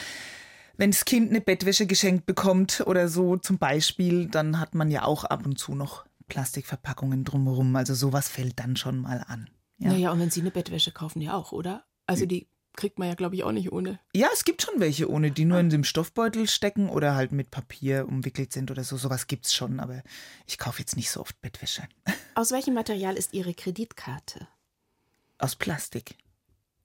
wenn das Kind eine Bettwäsche geschenkt bekommt oder so zum Beispiel, dann hat man ja auch ab und zu noch Plastikverpackungen drumherum. Also sowas fällt dann schon mal an.
Ja. Naja, und wenn Sie eine Bettwäsche kaufen, ja auch, oder? Also die kriegt man ja, glaube ich, auch nicht ohne.
Ja, es gibt schon welche ohne, die nur in dem Stoffbeutel stecken oder halt mit Papier umwickelt sind oder so. Sowas gibt es schon, aber ich kaufe jetzt nicht so oft Bettwäsche. [LAUGHS]
Aus welchem Material ist Ihre Kreditkarte?
Aus Plastik.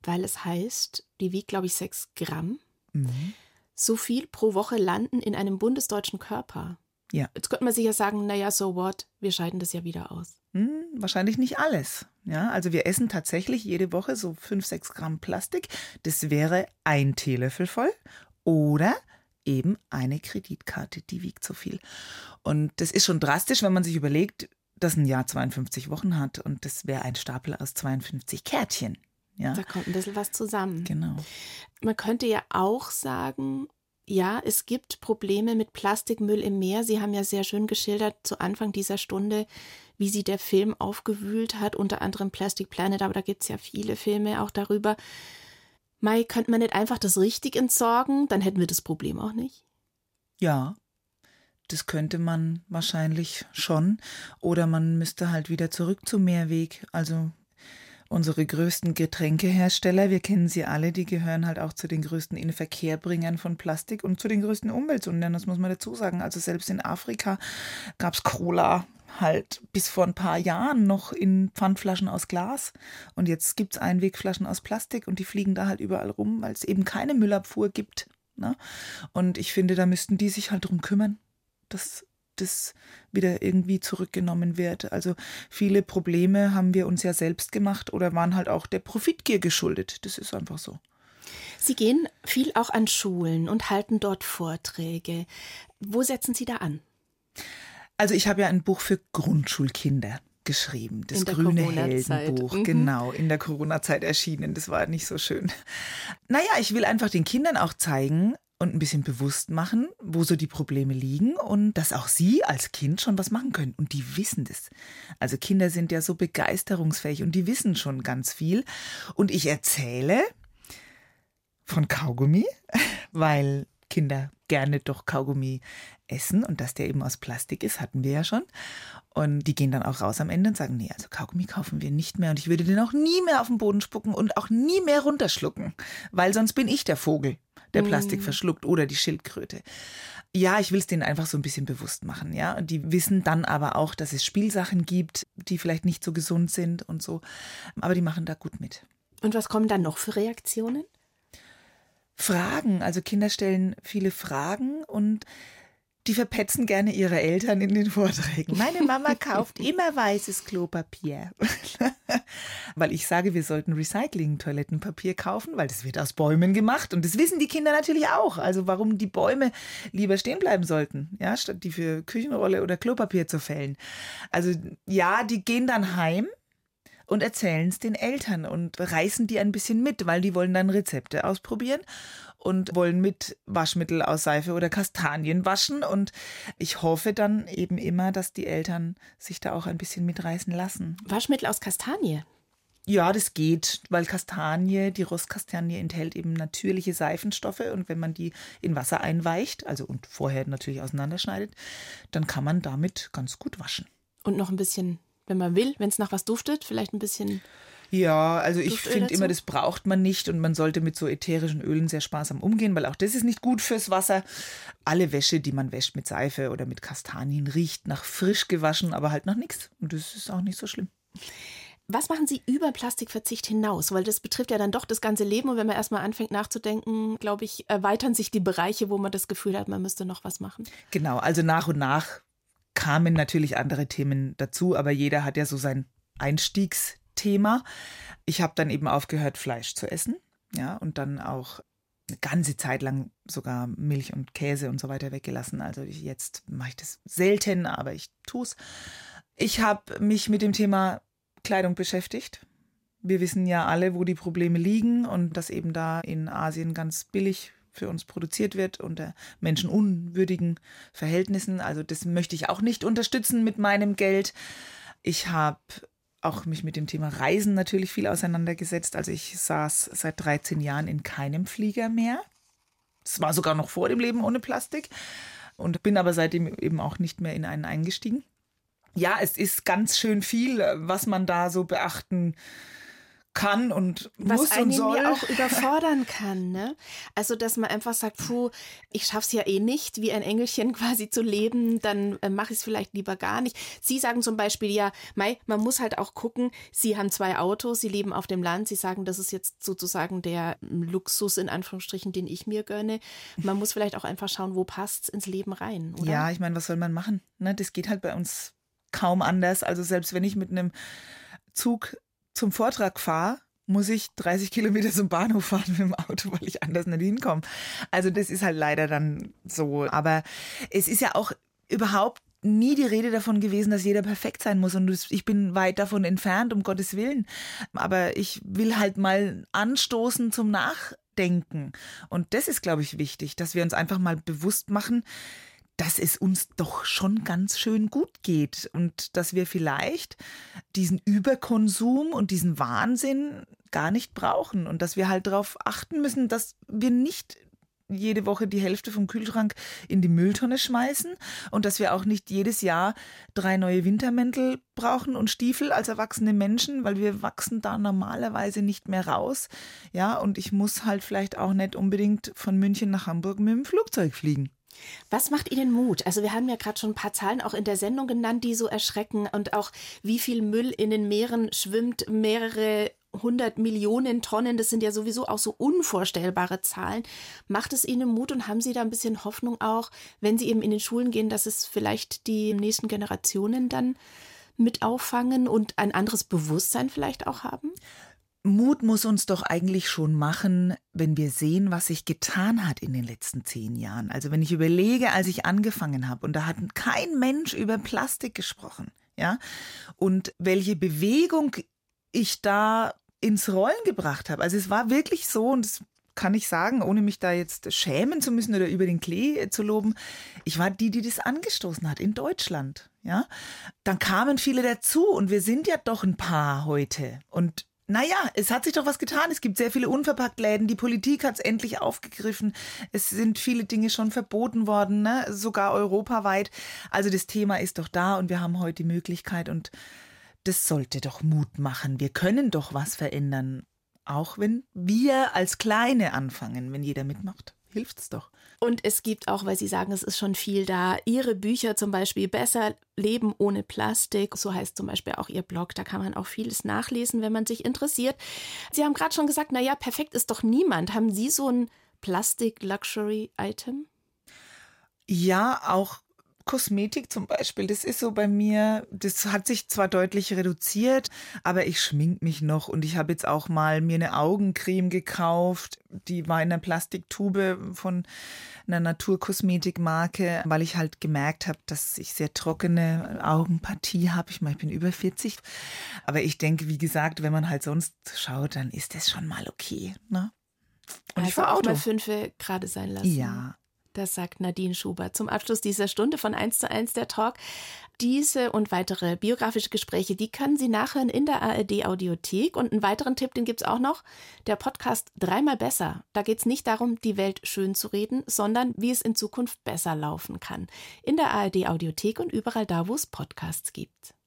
Weil es heißt, die wiegt, glaube ich, sechs Gramm. Mhm. So viel pro Woche landen in einem bundesdeutschen Körper. Ja. Jetzt könnte man sich ja sagen, naja, so what, wir scheiden das ja wieder aus.
Hm, wahrscheinlich nicht alles. Ja, also wir essen tatsächlich jede Woche so 5, 6 Gramm Plastik. Das wäre ein Teelöffel voll. Oder eben eine Kreditkarte, die wiegt so viel. Und das ist schon drastisch, wenn man sich überlegt, dass ein Jahr 52 Wochen hat und das wäre ein Stapel aus 52 Kärtchen. Ja.
Da kommt ein bisschen was zusammen.
Genau.
Man könnte ja auch sagen, ja, es gibt Probleme mit Plastikmüll im Meer. Sie haben ja sehr schön geschildert zu Anfang dieser Stunde, wie sie der Film aufgewühlt hat, unter anderem Plastic Planet, aber da gibt es ja viele Filme auch darüber. Mai, könnte man nicht einfach das richtig entsorgen? Dann hätten wir das Problem auch nicht.
Ja, das könnte man wahrscheinlich schon. Oder man müsste halt wieder zurück zum Meerweg. Also unsere größten Getränkehersteller, wir kennen sie alle, die gehören halt auch zu den größten Inverkehrbringern von Plastik und zu den größten Umweltsündern, das muss man dazu sagen. Also selbst in Afrika gab es Cola halt bis vor ein paar Jahren noch in Pfandflaschen aus Glas. Und jetzt gibt es Einwegflaschen aus Plastik und die fliegen da halt überall rum, weil es eben keine Müllabfuhr gibt. Ne? Und ich finde, da müssten die sich halt drum kümmern, dass das wieder irgendwie zurückgenommen wird. Also viele Probleme haben wir uns ja selbst gemacht oder waren halt auch der Profitgier geschuldet. Das ist einfach so.
Sie gehen viel auch an Schulen und halten dort Vorträge. Wo setzen Sie da an?
Also ich habe ja ein Buch für Grundschulkinder geschrieben, das grüne Heldenbuch, mhm. genau, in der Corona-Zeit erschienen. Das war nicht so schön. Naja, ich will einfach den Kindern auch zeigen, und ein bisschen bewusst machen, wo so die Probleme liegen und dass auch sie als Kind schon was machen können. Und die wissen das. Also Kinder sind ja so begeisterungsfähig und die wissen schon ganz viel. Und ich erzähle von Kaugummi, [LAUGHS] weil Kinder gerne doch Kaugummi essen und dass der eben aus Plastik ist, hatten wir ja schon. Und die gehen dann auch raus am Ende und sagen, nee, also Kaugummi kaufen wir nicht mehr und ich würde den auch nie mehr auf den Boden spucken und auch nie mehr runterschlucken, weil sonst bin ich der Vogel, der Plastik mm. verschluckt oder die Schildkröte. Ja, ich will es denen einfach so ein bisschen bewusst machen, ja. Und die wissen dann aber auch, dass es Spielsachen gibt, die vielleicht nicht so gesund sind und so. Aber die machen da gut mit.
Und was kommen dann noch für Reaktionen?
Fragen. Also Kinder stellen viele Fragen und die verpetzen gerne ihre Eltern in den Vorträgen. Meine Mama kauft immer weißes Klopapier. [LAUGHS] weil ich sage, wir sollten Recycling-Toilettenpapier kaufen, weil das wird aus Bäumen gemacht. Und das wissen die Kinder natürlich auch. Also warum die Bäume lieber stehen bleiben sollten, ja, statt die für Küchenrolle oder Klopapier zu fällen. Also ja, die gehen dann heim und erzählen es den Eltern und reißen die ein bisschen mit, weil die wollen dann Rezepte ausprobieren und wollen mit Waschmittel aus Seife oder Kastanien waschen. Und ich hoffe dann eben immer, dass die Eltern sich da auch ein bisschen mitreißen lassen.
Waschmittel aus Kastanie?
Ja, das geht, weil Kastanie, die Rostkastanie enthält eben natürliche Seifenstoffe und wenn man die in Wasser einweicht, also und vorher natürlich auseinanderschneidet, dann kann man damit ganz gut waschen.
Und noch ein bisschen, wenn man will, wenn es nach was duftet, vielleicht ein bisschen
ja, also ich finde immer, das braucht man nicht und man sollte mit so ätherischen Ölen sehr sparsam umgehen, weil auch das ist nicht gut fürs Wasser. Alle Wäsche, die man wäscht mit Seife oder mit Kastanien, riecht nach frisch gewaschen, aber halt nach nichts. Und das ist auch nicht so schlimm.
Was machen Sie über Plastikverzicht hinaus? Weil das betrifft ja dann doch das ganze Leben. Und wenn man erstmal anfängt nachzudenken, glaube ich, erweitern sich die Bereiche, wo man das Gefühl hat, man müsste noch was machen.
Genau, also nach und nach kamen natürlich andere Themen dazu, aber jeder hat ja so sein Einstiegs Thema. Ich habe dann eben aufgehört, Fleisch zu essen. Ja, und dann auch eine ganze Zeit lang sogar Milch und Käse und so weiter weggelassen. Also ich, jetzt mache ich das selten, aber ich tue es. Ich habe mich mit dem Thema Kleidung beschäftigt. Wir wissen ja alle, wo die Probleme liegen und dass eben da in Asien ganz billig für uns produziert wird unter menschenunwürdigen Verhältnissen. Also das möchte ich auch nicht unterstützen mit meinem Geld. Ich habe auch mich mit dem Thema Reisen natürlich viel auseinandergesetzt. Also ich saß seit 13 Jahren in keinem Flieger mehr. Das war sogar noch vor dem Leben ohne Plastik und bin aber seitdem eben auch nicht mehr in einen eingestiegen. Ja, es ist ganz schön viel, was man da so beachten kann und
Was
muss und soll.
ja auch überfordern [LAUGHS] kann, ne? Also, dass man einfach sagt, puh, ich schaff's ja eh nicht, wie ein Engelchen [LAUGHS] quasi zu leben, dann äh, mache ich es vielleicht lieber gar nicht. Sie sagen zum Beispiel, ja, Mai, man muss halt auch gucken, Sie haben zwei Autos, Sie leben auf dem Land, Sie sagen, das ist jetzt sozusagen der Luxus in Anführungsstrichen, den ich mir gönne. Man muss vielleicht auch einfach schauen, wo passt's ins Leben rein, oder?
Ja, ich meine, was soll man machen? Ne, das geht halt bei uns kaum anders. Also selbst wenn ich mit einem Zug zum Vortrag fahre, muss ich 30 Kilometer zum Bahnhof fahren mit dem Auto, weil ich anders nicht hinkomme. Also das ist halt leider dann so. Aber es ist ja auch überhaupt nie die Rede davon gewesen, dass jeder perfekt sein muss. Und ich bin weit davon entfernt, um Gottes Willen. Aber ich will halt mal anstoßen zum Nachdenken. Und das ist, glaube ich, wichtig, dass wir uns einfach mal bewusst machen, dass es uns doch schon ganz schön gut geht und dass wir vielleicht diesen Überkonsum und diesen Wahnsinn gar nicht brauchen und dass wir halt darauf achten müssen, dass wir nicht jede Woche die Hälfte vom Kühlschrank in die Mülltonne schmeißen und dass wir auch nicht jedes Jahr drei neue Wintermäntel brauchen und Stiefel als erwachsene Menschen, weil wir wachsen da normalerweise nicht mehr raus. Ja, und ich muss halt vielleicht auch nicht unbedingt von München nach Hamburg mit dem Flugzeug fliegen.
Was macht Ihnen Mut? Also wir haben ja gerade schon ein paar Zahlen auch in der Sendung genannt, die so erschrecken und auch wie viel Müll in den Meeren schwimmt, mehrere hundert Millionen Tonnen, das sind ja sowieso auch so unvorstellbare Zahlen. Macht es Ihnen Mut und haben Sie da ein bisschen Hoffnung auch, wenn Sie eben in den Schulen gehen, dass es vielleicht die nächsten Generationen dann mit auffangen und ein anderes Bewusstsein vielleicht auch haben?
Mut muss uns doch eigentlich schon machen, wenn wir sehen, was sich getan hat in den letzten zehn Jahren. Also wenn ich überlege, als ich angefangen habe, und da hat kein Mensch über Plastik gesprochen. ja. Und welche Bewegung ich da ins Rollen gebracht habe. Also es war wirklich so, und das kann ich sagen, ohne mich da jetzt schämen zu müssen oder über den Klee zu loben. Ich war die, die das angestoßen hat in Deutschland. Ja, dann kamen viele dazu und wir sind ja doch ein paar heute. Und naja, es hat sich doch was getan. Es gibt sehr viele Unverpacktläden. Die Politik hat es endlich aufgegriffen. Es sind viele Dinge schon verboten worden, ne? sogar europaweit. Also das Thema ist doch da und wir haben heute die Möglichkeit und das sollte doch Mut machen. Wir können doch was verändern. Auch wenn wir als Kleine anfangen, wenn jeder mitmacht. Hilft es doch.
Und es gibt auch, weil Sie sagen, es ist schon viel da, Ihre Bücher zum Beispiel Besser Leben ohne Plastik. So heißt zum Beispiel auch Ihr Blog. Da kann man auch vieles nachlesen, wenn man sich interessiert. Sie haben gerade schon gesagt, naja, perfekt ist doch niemand. Haben Sie so ein Plastik-Luxury-Item?
Ja, auch Kosmetik zum Beispiel, das ist so bei mir, das hat sich zwar deutlich reduziert, aber ich schmink mich noch und ich habe jetzt auch mal mir eine Augencreme gekauft, die war in einer Plastiktube von einer Naturkosmetikmarke, weil ich halt gemerkt habe, dass ich sehr trockene Augenpartie habe. Ich meine, ich bin über 40, aber ich denke, wie gesagt, wenn man halt sonst schaut, dann ist das schon mal okay, ne?
Und also ich war auch mal fünf gerade sein lassen.
Ja,
das sagt Nadine Schubert zum Abschluss dieser Stunde von 1 zu 1 der Talk. Diese und weitere biografische Gespräche, die können Sie nachhören in der ARD Audiothek. Und einen weiteren Tipp, den gibt es auch noch, der Podcast Dreimal besser. Da geht es nicht darum, die Welt schön zu reden, sondern wie es in Zukunft besser laufen kann. In der ARD Audiothek und überall da, wo es Podcasts gibt.